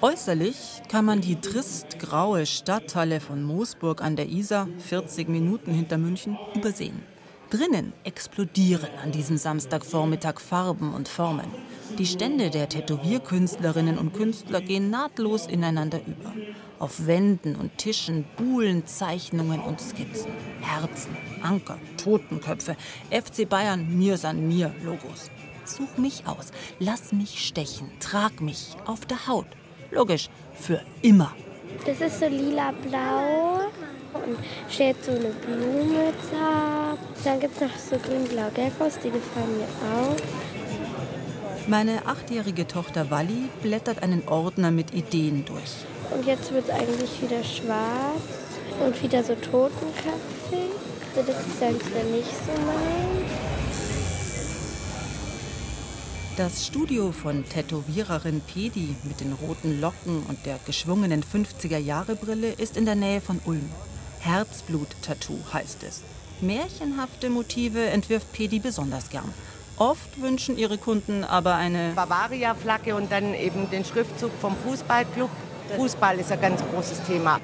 Äußerlich kann man die tristgraue Stadthalle von Moosburg an der Isar, 40 Minuten hinter München, übersehen. Drinnen explodieren an diesem Samstagvormittag Farben und Formen. Die Stände der Tätowierkünstlerinnen und Künstler gehen nahtlos ineinander über. Auf Wänden und Tischen buhlen Zeichnungen und Skizzen. Herzen, Anker, Totenköpfe, FC Bayern, mir san mir Logos. Such mich aus, lass mich stechen, trag mich auf der Haut. Logisch, für immer. Das ist so lila-blau und steht so eine Blume da. Dann gibt es noch so grün-blau Geckos, die gefallen mir auch. Meine achtjährige Tochter Walli blättert einen Ordner mit Ideen durch. Und jetzt wird es eigentlich wieder schwarz und wieder so totenköpfig. Also das ist eigentlich nicht so mein. Das Studio von Tätowiererin Pedi mit den roten Locken und der geschwungenen 50er-Jahre-Brille ist in der Nähe von Ulm. Herzblut-Tattoo heißt es. Märchenhafte Motive entwirft Pedi besonders gern. Oft wünschen ihre Kunden aber eine Bavaria-Flagge und dann eben den Schriftzug vom Fußballclub. Fußball ist ein ganz großes Thema.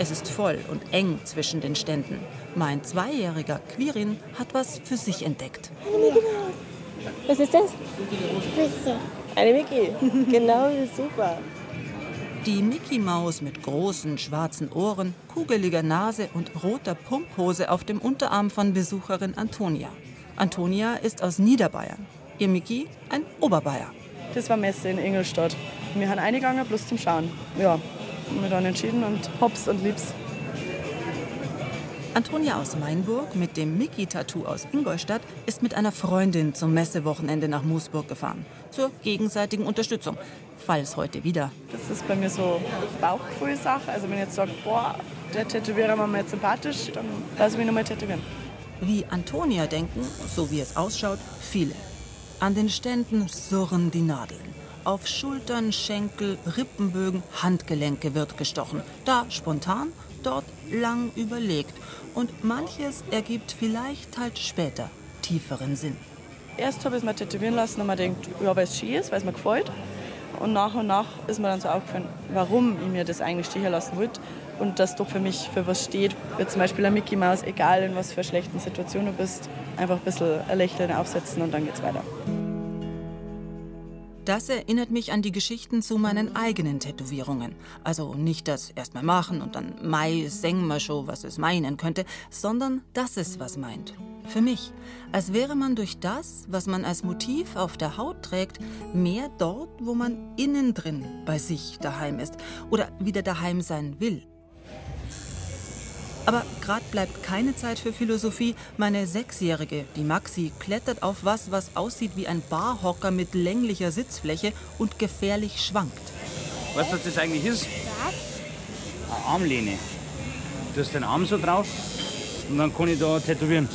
Es ist voll und eng zwischen den Ständen. Mein zweijähriger Quirin hat was für sich entdeckt. Was ist das? Eine Mickey. Genau, super. Die Mickey Maus mit großen schwarzen Ohren, kugeliger Nase und roter Pumphose auf dem Unterarm von Besucherin Antonia. Antonia ist aus Niederbayern. Ihr Mickey ein Oberbayer. Das war Messe in Ingolstadt. Wir haben eingegangen, bloß zum Schauen. Ja, haben wir dann entschieden und hops und liebs. Antonia aus Mainburg mit dem Mickey-Tattoo aus Ingolstadt ist mit einer Freundin zum Messewochenende nach Moosburg gefahren. Zur gegenseitigen Unterstützung. Falls heute wieder. Das ist bei mir so Bauchgefühlsache. Also wenn ich jetzt sage, boah, der Tätowierer war mir jetzt sympathisch, dann lasse ich mich nochmal tätowieren. Wie Antonia denken, so wie es ausschaut, viele. An den Ständen surren die Nadeln. Auf Schultern, Schenkel, Rippenbögen, Handgelenke wird gestochen. Da spontan, dort lang überlegt. Und manches ergibt vielleicht halt später tieferen Sinn. Erst habe ich es mir tätowieren lassen und man denkt, ja, weil es schön ist, weil es mir gefällt. Und nach und nach ist mir dann so aufgefallen, warum ich mir das eigentlich stehen lassen wollte. Und das doch für mich für was steht. Wie zum Beispiel ein Mickey Mouse, egal in was für schlechten Situationen du bist, einfach ein bisschen ein Lächeln aufsetzen und dann geht's weiter. Das erinnert mich an die Geschichten zu meinen eigenen Tätowierungen. Also nicht das erstmal machen und dann Mai singen wir schon, was es meinen könnte, sondern das ist was meint. Für mich. Als wäre man durch das, was man als Motiv auf der Haut trägt, mehr dort, wo man innen drin bei sich daheim ist oder wieder daheim sein will. Aber gerade bleibt keine Zeit für Philosophie. Meine Sechsjährige, die Maxi, klettert auf was, was aussieht wie ein Barhocker mit länglicher Sitzfläche und gefährlich schwankt. Weißt du, was das eigentlich ist? Was? Eine Armlehne. Du hast den Arm so drauf und dann kann ich da tätowieren.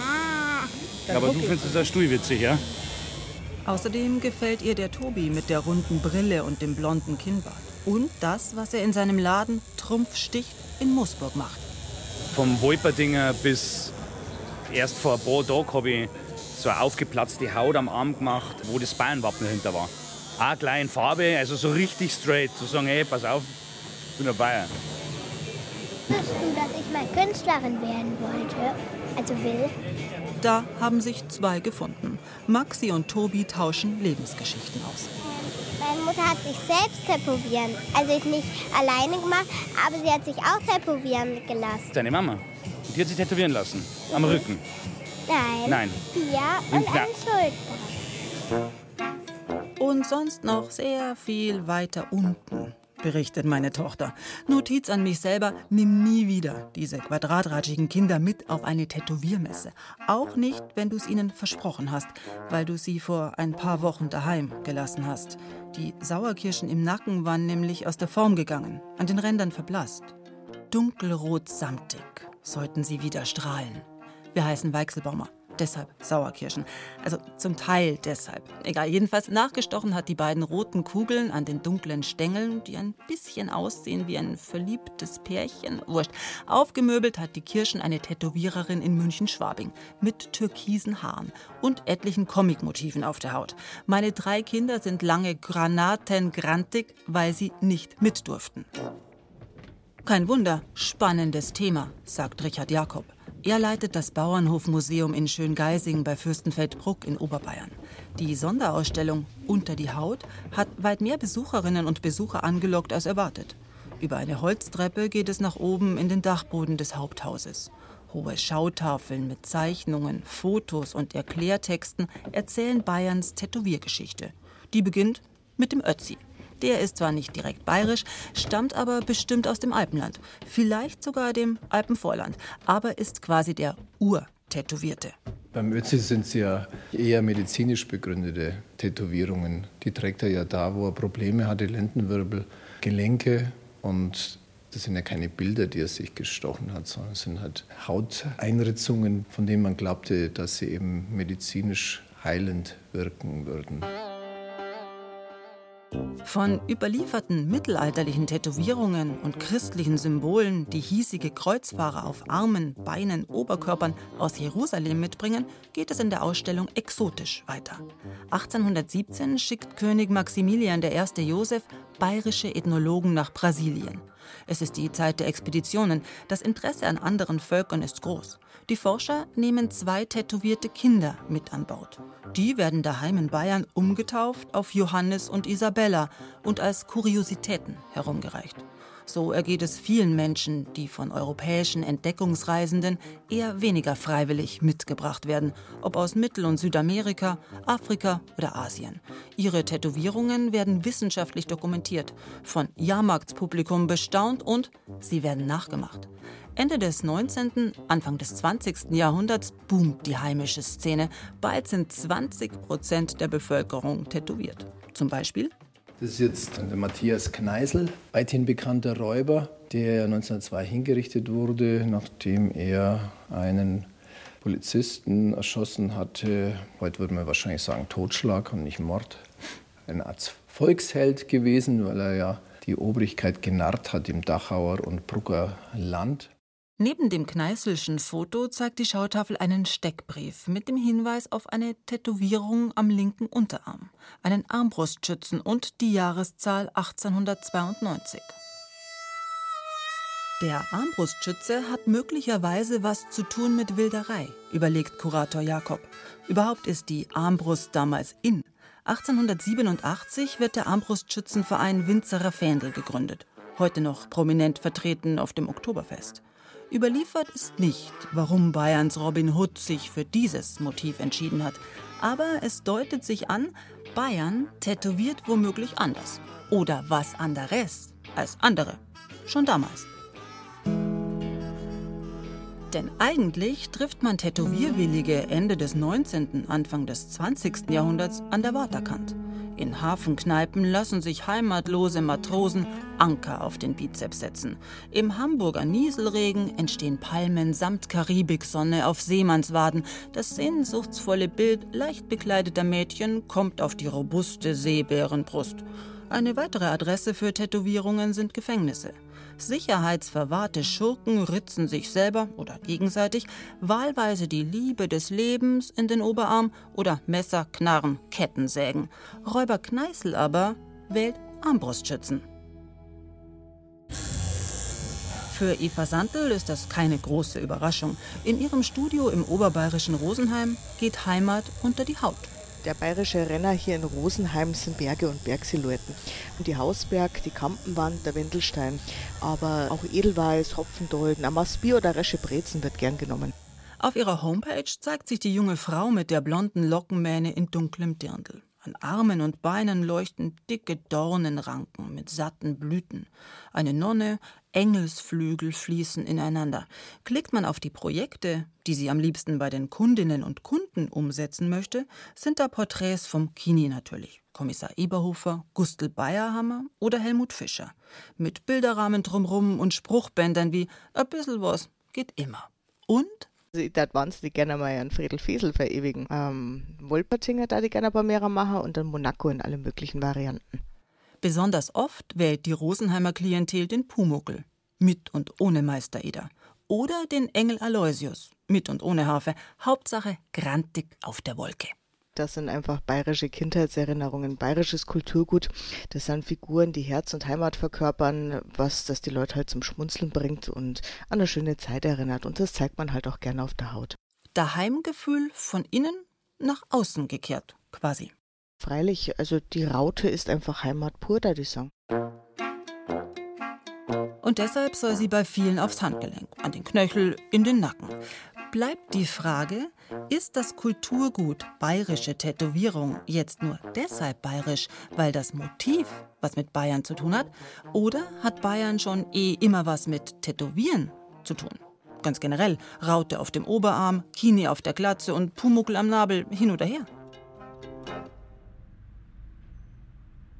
Ah, Aber du findest das ein Stuhl witzig, ja? Außerdem gefällt ihr der Tobi mit der runden Brille und dem blonden Kinnbart. Und das, was er in seinem Laden Trumpfsticht in Moosburg macht. Vom Wolperdinger bis erst vor ein paar Tagen habe ich so eine aufgeplatzte Haut am Arm gemacht, wo das Bayernwappen dahinter war. Auch gleich in Farbe, also so richtig straight. Zu sagen, hey, pass auf, ich bin ein Bayer. Wusstest du, dass ich mal Künstlerin werden wollte? Also will? Da haben sich zwei gefunden. Maxi und Tobi tauschen Lebensgeschichten aus. Meine Mutter hat sich selbst tätowieren. Also ich nicht alleine gemacht, aber sie hat sich auch tätowieren gelassen. Deine Mama. Und die hat sich tätowieren lassen. Am Rücken. Nein. Nein. Hier und Ja. an Schulter. Und sonst noch sehr viel weiter unten, berichtet meine Tochter. Notiz an mich selber, nimm nie wieder diese quadratratschigen Kinder mit auf eine Tätowiermesse. Auch nicht, wenn du es ihnen versprochen hast, weil du sie vor ein paar Wochen daheim gelassen hast. Die Sauerkirschen im Nacken waren nämlich aus der Form gegangen, an den Rändern verblasst. Dunkelrot samtig sollten sie wieder strahlen. Wir heißen Weichselbaumer. Deshalb Sauerkirschen. Also zum Teil deshalb. Egal, jedenfalls nachgestochen hat die beiden roten Kugeln an den dunklen Stängeln, die ein bisschen aussehen wie ein verliebtes Pärchen. Wurscht. Aufgemöbelt hat die Kirschen eine Tätowiererin in München-Schwabing mit türkisen Haaren und etlichen Comicmotiven auf der Haut. Meine drei Kinder sind lange granatengrantig, weil sie nicht mit durften. Kein Wunder, spannendes Thema, sagt Richard Jakob. Er leitet das Bauernhofmuseum in Schöngeising bei Fürstenfeldbruck in Oberbayern. Die Sonderausstellung Unter die Haut hat weit mehr Besucherinnen und Besucher angelockt als erwartet. Über eine Holztreppe geht es nach oben in den Dachboden des Haupthauses. Hohe Schautafeln mit Zeichnungen, Fotos und Erklärtexten erzählen Bayerns Tätowiergeschichte. Die beginnt mit dem Ötzi. Der ist zwar nicht direkt bayerisch, stammt aber bestimmt aus dem Alpenland, vielleicht sogar dem Alpenvorland, aber ist quasi der Ur-Tätowierte. Beim Ötzi sind es ja eher medizinisch begründete Tätowierungen. Die trägt er ja da, wo er Probleme hatte, Lendenwirbel, Gelenke und das sind ja keine Bilder, die er sich gestochen hat, sondern es sind halt Hauteinritzungen, von denen man glaubte, dass sie eben medizinisch heilend wirken würden. Von überlieferten mittelalterlichen Tätowierungen und christlichen Symbolen, die hiesige Kreuzfahrer auf Armen, Beinen, Oberkörpern aus Jerusalem mitbringen, geht es in der Ausstellung exotisch weiter. 1817 schickt König Maximilian I. Joseph bayerische Ethnologen nach Brasilien. Es ist die Zeit der Expeditionen. Das Interesse an anderen Völkern ist groß. Die Forscher nehmen zwei tätowierte Kinder mit an Bord. Die werden daheim in Bayern umgetauft auf Johannes und Isabella und als Kuriositäten herumgereicht. So ergeht es vielen Menschen, die von europäischen Entdeckungsreisenden eher weniger freiwillig mitgebracht werden, ob aus Mittel- und Südamerika, Afrika oder Asien. Ihre Tätowierungen werden wissenschaftlich dokumentiert, von Jahrmarktspublikum bestaunt und sie werden nachgemacht. Ende des 19., Anfang des 20. Jahrhunderts boomt die heimische Szene. Bald sind 20 Prozent der Bevölkerung tätowiert. Zum Beispiel das ist jetzt der Matthias Kneisel, weithin bekannter Räuber, der 1902 hingerichtet wurde, nachdem er einen Polizisten erschossen hatte. Heute würde man wahrscheinlich sagen Totschlag und nicht Mord. Ein Art Volksheld gewesen, weil er ja die Obrigkeit genarrt hat im Dachauer und Brucker Land. Neben dem Kneißlschen Foto zeigt die Schautafel einen Steckbrief mit dem Hinweis auf eine Tätowierung am linken Unterarm, einen Armbrustschützen und die Jahreszahl 1892. Der Armbrustschütze hat möglicherweise was zu tun mit Wilderei, überlegt Kurator Jakob. Überhaupt ist die Armbrust damals in. 1887 wird der Armbrustschützenverein Winzerer Fändel gegründet, heute noch prominent vertreten auf dem Oktoberfest. Überliefert ist nicht, warum Bayerns Robin Hood sich für dieses Motiv entschieden hat. Aber es deutet sich an, Bayern tätowiert womöglich anders. Oder was anderes als andere. Schon damals. Denn eigentlich trifft man Tätowierwillige Ende des 19., Anfang des 20. Jahrhunderts an der Waterkant. In Hafenkneipen lassen sich heimatlose Matrosen Anker auf den Bizeps setzen. Im Hamburger Nieselregen entstehen Palmen samt Karibiksonne auf Seemannswaden. Das sehnsuchtsvolle Bild leicht bekleideter Mädchen kommt auf die robuste Seebärenbrust. Eine weitere Adresse für Tätowierungen sind Gefängnisse. Sicherheitsverwahrte Schurken ritzen sich selber oder gegenseitig wahlweise die Liebe des Lebens in den Oberarm oder Messer, Knarren, Kettensägen. Räuber Kneißl aber wählt Armbrustschützen. Für Eva Sandl ist das keine große Überraschung. In ihrem Studio im oberbayerischen Rosenheim geht Heimat unter die Haut. Der bayerische Renner hier in Rosenheim sind Berge und Bergsilhouetten. Und die Hausberg, die Kampenwand, der Wendelstein, aber auch Edelweiß, Hopfendolden, Amasbier oder Resche Brezen wird gern genommen. Auf ihrer Homepage zeigt sich die junge Frau mit der blonden Lockenmähne in dunklem Dirndl. An Armen und Beinen leuchten dicke Dornenranken mit satten Blüten. Eine Nonne, Engelsflügel fließen ineinander. Klickt man auf die Projekte, die sie am liebsten bei den Kundinnen und Kunden umsetzen möchte, sind da Porträts vom Kini natürlich. Kommissar Eberhofer, Gustl Bayerhammer oder Helmut Fischer. Mit Bilderrahmen drumrum und Spruchbändern wie „A bissel was geht immer“. Und Also ich würde wahnsinnig gerne mal einen Friedel Fesel verewigen. Ähm, Wolpertinger da die gerne ein paar mehrere machen und dann Monaco in allen möglichen Varianten. Besonders oft wählt die Rosenheimer Klientel den Pumuckel, mit und ohne Meistereder. Oder den Engel Aloysius, mit und ohne Harfe. Hauptsache grantig auf der Wolke. Das sind einfach bayerische Kindheitserinnerungen, bayerisches Kulturgut. Das sind Figuren, die Herz und Heimat verkörpern, was das die Leute halt zum Schmunzeln bringt und an eine schöne Zeit erinnert. Und das zeigt man halt auch gerne auf der Haut. Daheimgefühl von innen nach außen gekehrt, quasi. Freilich, also die Raute ist einfach Heimat pur, da die Song. Und deshalb soll sie bei vielen aufs Handgelenk, an den Knöchel, in den Nacken bleibt die Frage, ist das Kulturgut bayerische Tätowierung jetzt nur deshalb bayerisch, weil das Motiv was mit Bayern zu tun hat? Oder hat Bayern schon eh immer was mit Tätowieren zu tun? Ganz generell, Raute auf dem Oberarm, Kini auf der Glatze und Pumuckel am Nabel hin oder her.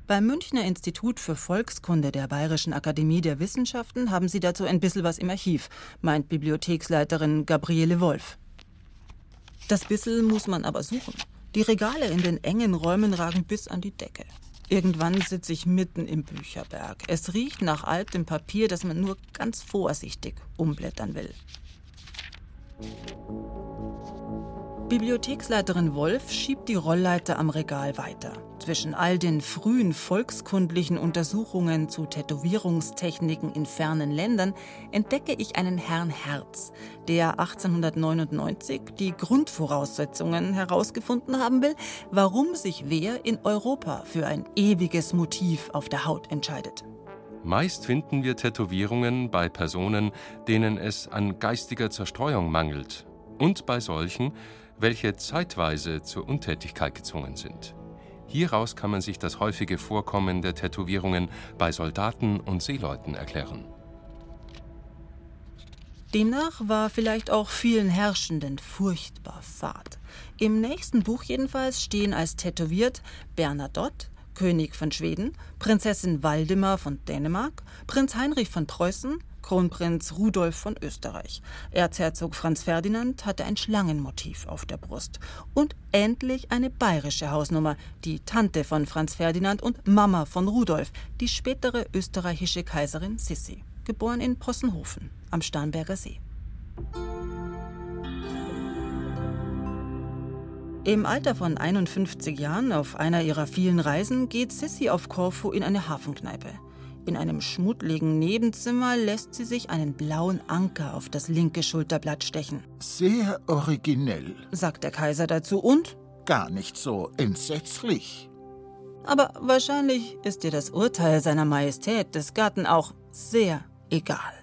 Beim Münchner Institut für Volkskunde der Bayerischen Akademie der Wissenschaften haben sie dazu ein bisschen was im Archiv, meint Bibliotheksleiterin Gabriele Wolf. Das bissel muss man aber suchen. Die Regale in den engen Räumen ragen bis an die Decke. Irgendwann sitze ich mitten im Bücherberg. Es riecht nach altem Papier, das man nur ganz vorsichtig umblättern will. Bibliotheksleiterin Wolf schiebt die Rollleiter am Regal weiter. Zwischen all den frühen volkskundlichen Untersuchungen zu Tätowierungstechniken in fernen Ländern entdecke ich einen Herrn Herz, der 1899 die Grundvoraussetzungen herausgefunden haben will, warum sich wer in Europa für ein ewiges Motiv auf der Haut entscheidet. Meist finden wir Tätowierungen bei Personen, denen es an geistiger Zerstreuung mangelt und bei solchen, welche zeitweise zur Untätigkeit gezwungen sind. Hieraus kann man sich das häufige Vorkommen der Tätowierungen bei Soldaten und Seeleuten erklären. Demnach war vielleicht auch vielen Herrschenden furchtbar fad. Im nächsten Buch jedenfalls stehen als tätowiert Bernadotte, König von Schweden, Prinzessin Waldemar von Dänemark, Prinz Heinrich von Preußen, Kronprinz Rudolf von Österreich. Erzherzog Franz Ferdinand hatte ein Schlangenmotiv auf der Brust. Und endlich eine bayerische Hausnummer, die Tante von Franz Ferdinand und Mama von Rudolf, die spätere österreichische Kaiserin Sissi, geboren in Possenhofen am Starnberger See. Im Alter von 51 Jahren auf einer ihrer vielen Reisen geht Sissi auf Korfu in eine Hafenkneipe. In einem schmuddligen Nebenzimmer lässt sie sich einen blauen Anker auf das linke Schulterblatt stechen. Sehr originell, sagt der Kaiser dazu und gar nicht so entsetzlich. Aber wahrscheinlich ist dir das Urteil seiner Majestät des Gatten auch sehr egal.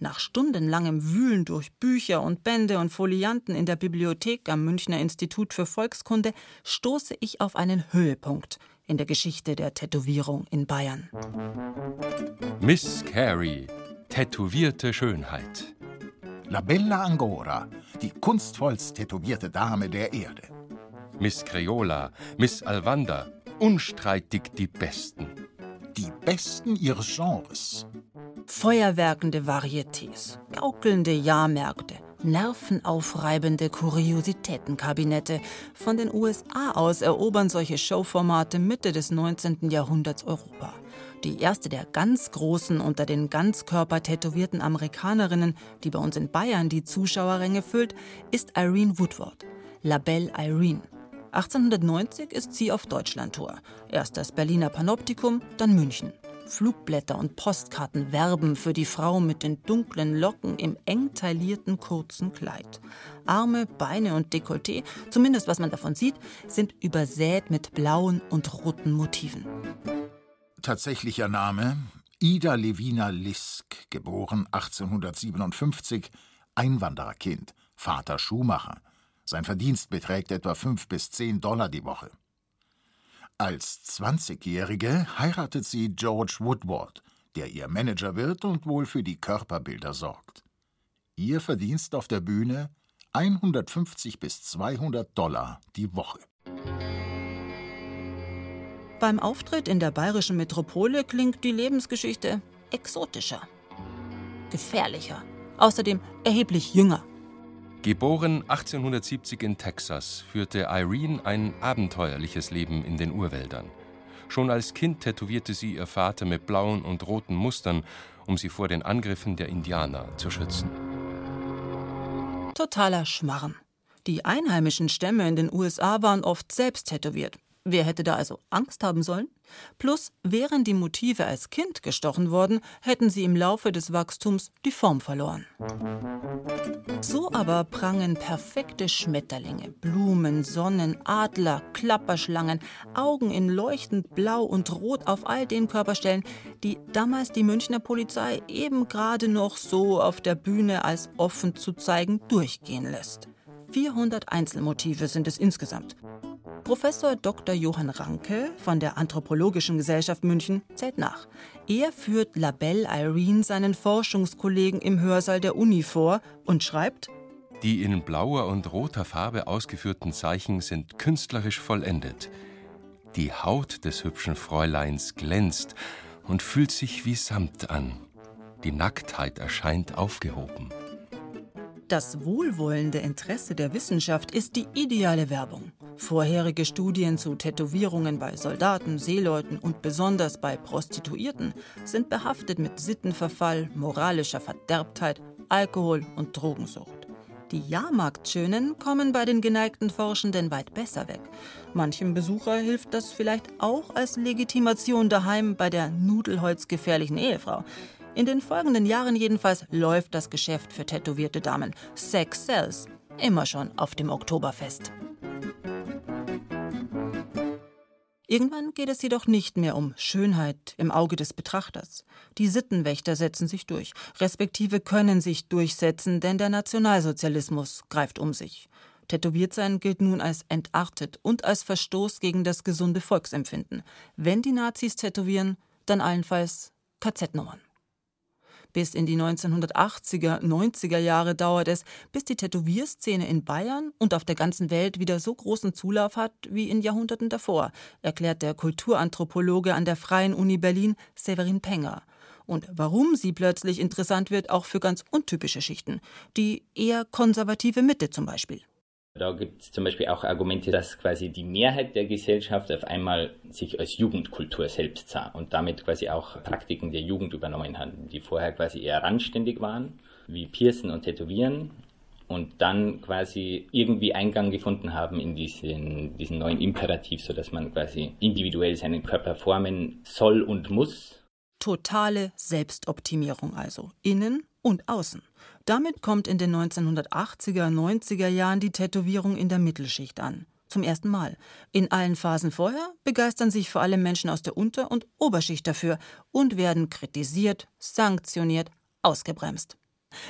Nach stundenlangem Wühlen durch Bücher und Bände und Folianten in der Bibliothek am Münchner Institut für Volkskunde stoße ich auf einen Höhepunkt – in der Geschichte der Tätowierung in Bayern. Miss Carey, tätowierte Schönheit. La Bella Angora, die kunstvollst tätowierte Dame der Erde. Miss Creola, Miss Alwanda, unstreitig die Besten. Die Besten ihres Genres. Feuerwerkende Varietés, gaukelnde Jahrmärkte, nervenaufreibende Kuriositätenkabinette. Von den USA aus erobern solche Showformate Mitte des 19. Jahrhunderts Europa. Die erste der ganz großen unter den ganzkörpertätowierten Amerikanerinnen, die bei uns in Bayern die Zuschauerränge füllt, ist Irene Woodward. La Belle Irene. 1890 ist sie auf Deutschlandtour. Erst das Berliner Panoptikum, dann München. Flugblätter und Postkarten werben für die Frau mit den dunklen Locken im eng taillierten kurzen Kleid. Arme, Beine und Dekolleté, zumindest was man davon sieht, sind übersät mit blauen und roten Motiven. Tatsächlicher Name Ida Levina Lisk, geboren 1857, Einwandererkind, Vater Schuhmacher. Sein Verdienst beträgt etwa 5 bis 10 Dollar die Woche. Als 20-Jährige heiratet sie George Woodward, der ihr Manager wird und wohl für die Körperbilder sorgt. Ihr Verdienst auf der Bühne 150 bis 200 Dollar die Woche. Beim Auftritt in der bayerischen Metropole klingt die Lebensgeschichte exotischer, gefährlicher, außerdem erheblich jünger. Geboren 1870 in Texas, führte Irene ein abenteuerliches Leben in den Urwäldern. Schon als Kind tätowierte sie ihr Vater mit blauen und roten Mustern, um sie vor den Angriffen der Indianer zu schützen. Totaler Schmarren. Die einheimischen Stämme in den USA waren oft selbst tätowiert. Wer hätte da also Angst haben sollen? Plus, wären die Motive als Kind gestochen worden, hätten sie im Laufe des Wachstums die Form verloren. So aber prangen perfekte Schmetterlinge, Blumen, Sonnen, Adler, Klapperschlangen, Augen in leuchtend blau und rot auf all den Körperstellen, die damals die Münchner Polizei eben gerade noch so auf der Bühne als offen zu zeigen durchgehen lässt. 400 Einzelmotive sind es insgesamt. Professor Dr. Johann Ranke von der Anthropologischen Gesellschaft München zählt nach. Er führt Labelle Irene seinen Forschungskollegen im Hörsaal der Uni vor und schreibt: Die in blauer und roter Farbe ausgeführten Zeichen sind künstlerisch vollendet. Die Haut des hübschen Fräuleins glänzt und fühlt sich wie Samt an. Die Nacktheit erscheint aufgehoben. Das wohlwollende Interesse der Wissenschaft ist die ideale Werbung. Vorherige Studien zu Tätowierungen bei Soldaten, Seeleuten und besonders bei Prostituierten sind behaftet mit Sittenverfall, moralischer Verderbtheit, Alkohol und Drogensucht. Die Jahrmarktschönen kommen bei den geneigten Forschenden weit besser weg. Manchem Besucher hilft das vielleicht auch als Legitimation daheim bei der nudelholzgefährlichen Ehefrau. In den folgenden Jahren jedenfalls läuft das Geschäft für tätowierte Damen. Sex sells. Immer schon auf dem Oktoberfest. Irgendwann geht es jedoch nicht mehr um Schönheit im Auge des Betrachters. Die Sittenwächter setzen sich durch, respektive können sich durchsetzen, denn der Nationalsozialismus greift um sich. Tätowiert sein gilt nun als entartet und als Verstoß gegen das gesunde Volksempfinden. Wenn die Nazis tätowieren, dann allenfalls KZ-Nummern. Bis in die 1980er, 90er Jahre dauert es, bis die Tätowierszene in Bayern und auf der ganzen Welt wieder so großen Zulauf hat wie in Jahrhunderten davor, erklärt der Kulturanthropologe an der Freien Uni Berlin Severin Penger. Und warum sie plötzlich interessant wird, auch für ganz untypische Schichten, die eher konservative Mitte zum Beispiel. Da gibt es zum Beispiel auch Argumente, dass quasi die Mehrheit der Gesellschaft auf einmal sich als Jugendkultur selbst sah und damit quasi auch Praktiken der Jugend übernommen hat, die vorher quasi eher randständig waren, wie Piercen und Tätowieren und dann quasi irgendwie Eingang gefunden haben in diesen, diesen neuen Imperativ, sodass man quasi individuell seinen Körper formen soll und muss. Totale Selbstoptimierung also, innen und außen. Damit kommt in den 1980er, 90er Jahren die Tätowierung in der Mittelschicht an. Zum ersten Mal. In allen Phasen vorher begeistern sich vor allem Menschen aus der Unter- und Oberschicht dafür und werden kritisiert, sanktioniert, ausgebremst.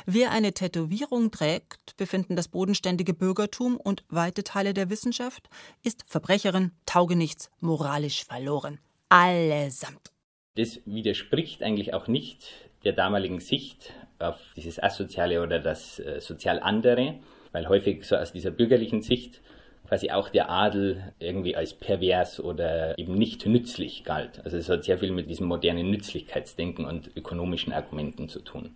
Wer eine Tätowierung trägt, befinden das bodenständige Bürgertum und weite Teile der Wissenschaft, ist Verbrecherin, Taugenichts, moralisch verloren. Allesamt. Das widerspricht eigentlich auch nicht der damaligen Sicht auf dieses Asoziale oder das äh, sozial andere, weil häufig so aus dieser bürgerlichen Sicht quasi auch der Adel irgendwie als pervers oder eben nicht nützlich galt. Also es hat sehr viel mit diesem modernen Nützlichkeitsdenken und ökonomischen Argumenten zu tun.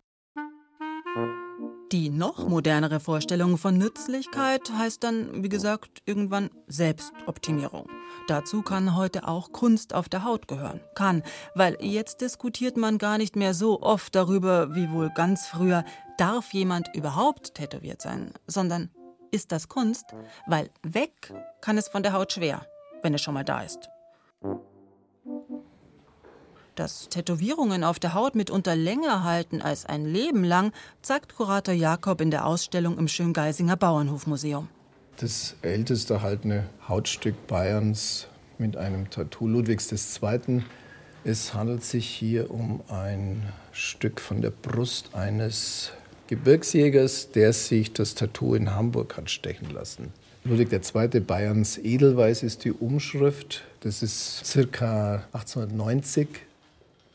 Die noch modernere Vorstellung von Nützlichkeit heißt dann, wie gesagt, irgendwann Selbstoptimierung. Dazu kann heute auch Kunst auf der Haut gehören. Kann, weil jetzt diskutiert man gar nicht mehr so oft darüber, wie wohl ganz früher, darf jemand überhaupt tätowiert sein, sondern ist das Kunst? Weil weg kann es von der Haut schwer, wenn es schon mal da ist. Dass Tätowierungen auf der Haut mitunter länger halten als ein Leben lang, zeigt Kurator Jakob in der Ausstellung im Schöngeisinger Bauernhofmuseum. Das älteste erhaltene Hautstück Bayerns mit einem Tattoo Ludwigs II. Es handelt sich hier um ein Stück von der Brust eines Gebirgsjägers, der sich das Tattoo in Hamburg hat stechen lassen. Ludwig II. Bayerns Edelweiß ist die Umschrift. Das ist circa 1890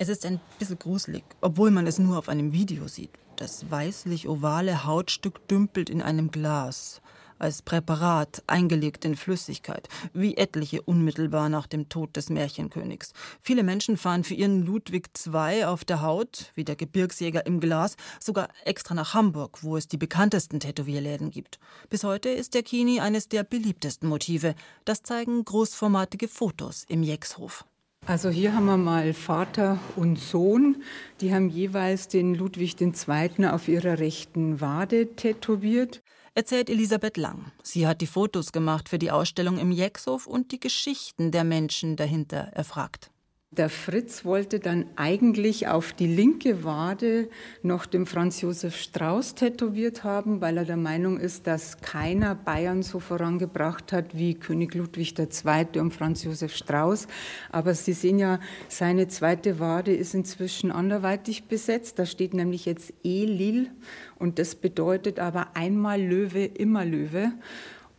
es ist ein bisschen gruselig, obwohl man es nur auf einem Video sieht. Das weißlich-ovale Hautstück dümpelt in einem Glas. als Präparat, eingelegt in Flüssigkeit, wie etliche unmittelbar nach dem Tod des Märchenkönigs. Viele Menschen fahren für ihren Ludwig II auf der Haut, wie der Gebirgsjäger im Glas, sogar extra nach Hamburg, wo es die bekanntesten Tätowierläden gibt. Bis heute ist der Kini eines der beliebtesten Motive. Das zeigen großformatige Fotos im Jexhof. Also hier haben wir mal Vater und Sohn. Die haben jeweils den Ludwig II. auf ihrer rechten Wade tätowiert erzählt Elisabeth Lang. Sie hat die Fotos gemacht für die Ausstellung im Jexhof und die Geschichten der Menschen dahinter erfragt. Der Fritz wollte dann eigentlich auf die linke Wade noch den Franz Josef Strauß tätowiert haben, weil er der Meinung ist, dass keiner Bayern so vorangebracht hat wie König Ludwig II. und Franz Josef Strauß. Aber Sie sehen ja, seine zweite Wade ist inzwischen anderweitig besetzt. Da steht nämlich jetzt E-Lil und das bedeutet aber einmal Löwe, immer Löwe.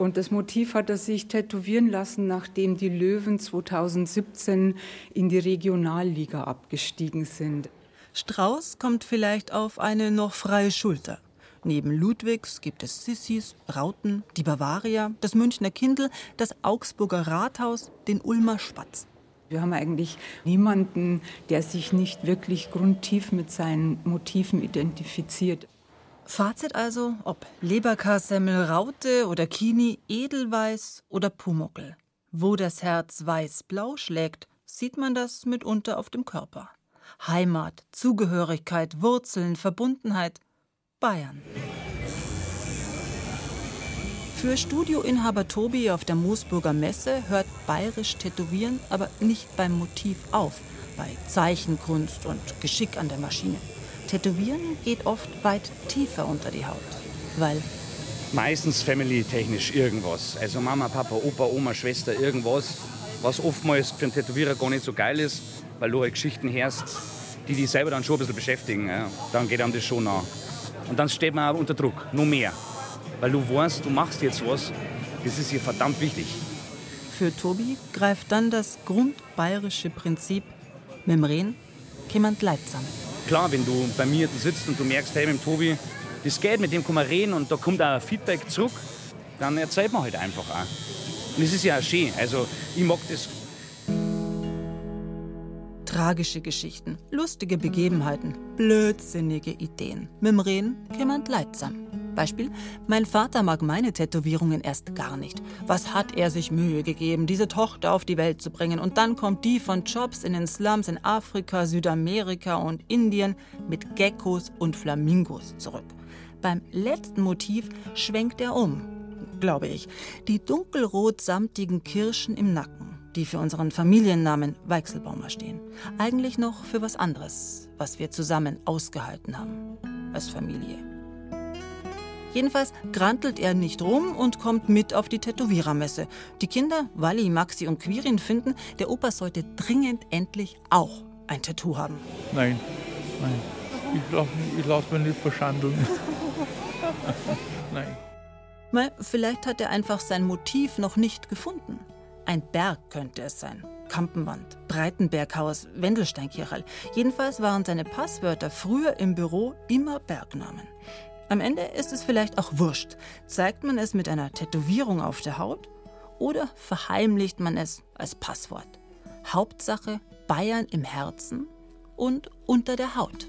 Und das Motiv hat er sich tätowieren lassen, nachdem die Löwen 2017 in die Regionalliga abgestiegen sind. Strauß kommt vielleicht auf eine noch freie Schulter. Neben Ludwigs gibt es Sissis, Rauten, die Bavaria, das Münchner Kindl, das Augsburger Rathaus, den Ulmer Spatz. Wir haben eigentlich niemanden, der sich nicht wirklich grundtief mit seinen Motiven identifiziert. Fazit also, ob Leberkassemmel, Raute oder Kini, Edelweiß oder Pumuckel. Wo das Herz weiß-blau schlägt, sieht man das mitunter auf dem Körper. Heimat, Zugehörigkeit, Wurzeln, Verbundenheit. Bayern. Für Studioinhaber Tobi auf der Moosburger Messe hört bayerisch Tätowieren aber nicht beim Motiv auf, bei Zeichenkunst und Geschick an der Maschine. Tätowieren geht oft weit tiefer unter die Haut, weil meistens family-technisch irgendwas. Also Mama, Papa, Opa, Oma, Schwester, irgendwas, was oftmals für einen Tätowierer gar nicht so geil ist, weil du halt Geschichten hörst, die dich selber dann schon ein bisschen beschäftigen. Ja. Dann geht einem das schon nach. Und dann steht man auch unter Druck, noch mehr. Weil du weißt, du machst jetzt was, das ist hier verdammt wichtig. Für Tobi greift dann das grundbayerische Prinzip, jemand Leid zusammen. Klar, wenn du bei mir sitzt und du merkst, hey, mit dem Tobi, das geht, mit dem kann man reden und da kommt auch Feedback zurück, dann erzählt man halt einfach auch. Und es ist ja auch schön. Also, ich mag das. Tragische Geschichten, lustige Begebenheiten, blödsinnige Ideen. Mit dem Reden jemand leidsam. Beispiel, mein Vater mag meine Tätowierungen erst gar nicht. Was hat er sich Mühe gegeben, diese Tochter auf die Welt zu bringen? Und dann kommt die von Jobs in den Slums in Afrika, Südamerika und Indien mit Geckos und Flamingos zurück. Beim letzten Motiv schwenkt er um, glaube ich. Die dunkelrot-samtigen Kirschen im Nacken, die für unseren Familiennamen Weichselbaumer stehen. Eigentlich noch für was anderes, was wir zusammen ausgehalten haben als Familie. Jedenfalls grantelt er nicht rum und kommt mit auf die Tätowierermesse. Die Kinder, Wally, Maxi und Quirin, finden, der Opa sollte dringend endlich auch ein Tattoo haben. Nein, nein. Ich lasse lass mich nicht verschandeln. nein. Mal, vielleicht hat er einfach sein Motiv noch nicht gefunden. Ein Berg könnte es sein. Kampenwand, Breitenberghaus, Wendelsteinkirchel. Jedenfalls waren seine Passwörter früher im Büro immer Bergnamen. Am Ende ist es vielleicht auch wurscht. Zeigt man es mit einer Tätowierung auf der Haut oder verheimlicht man es als Passwort? Hauptsache Bayern im Herzen und unter der Haut.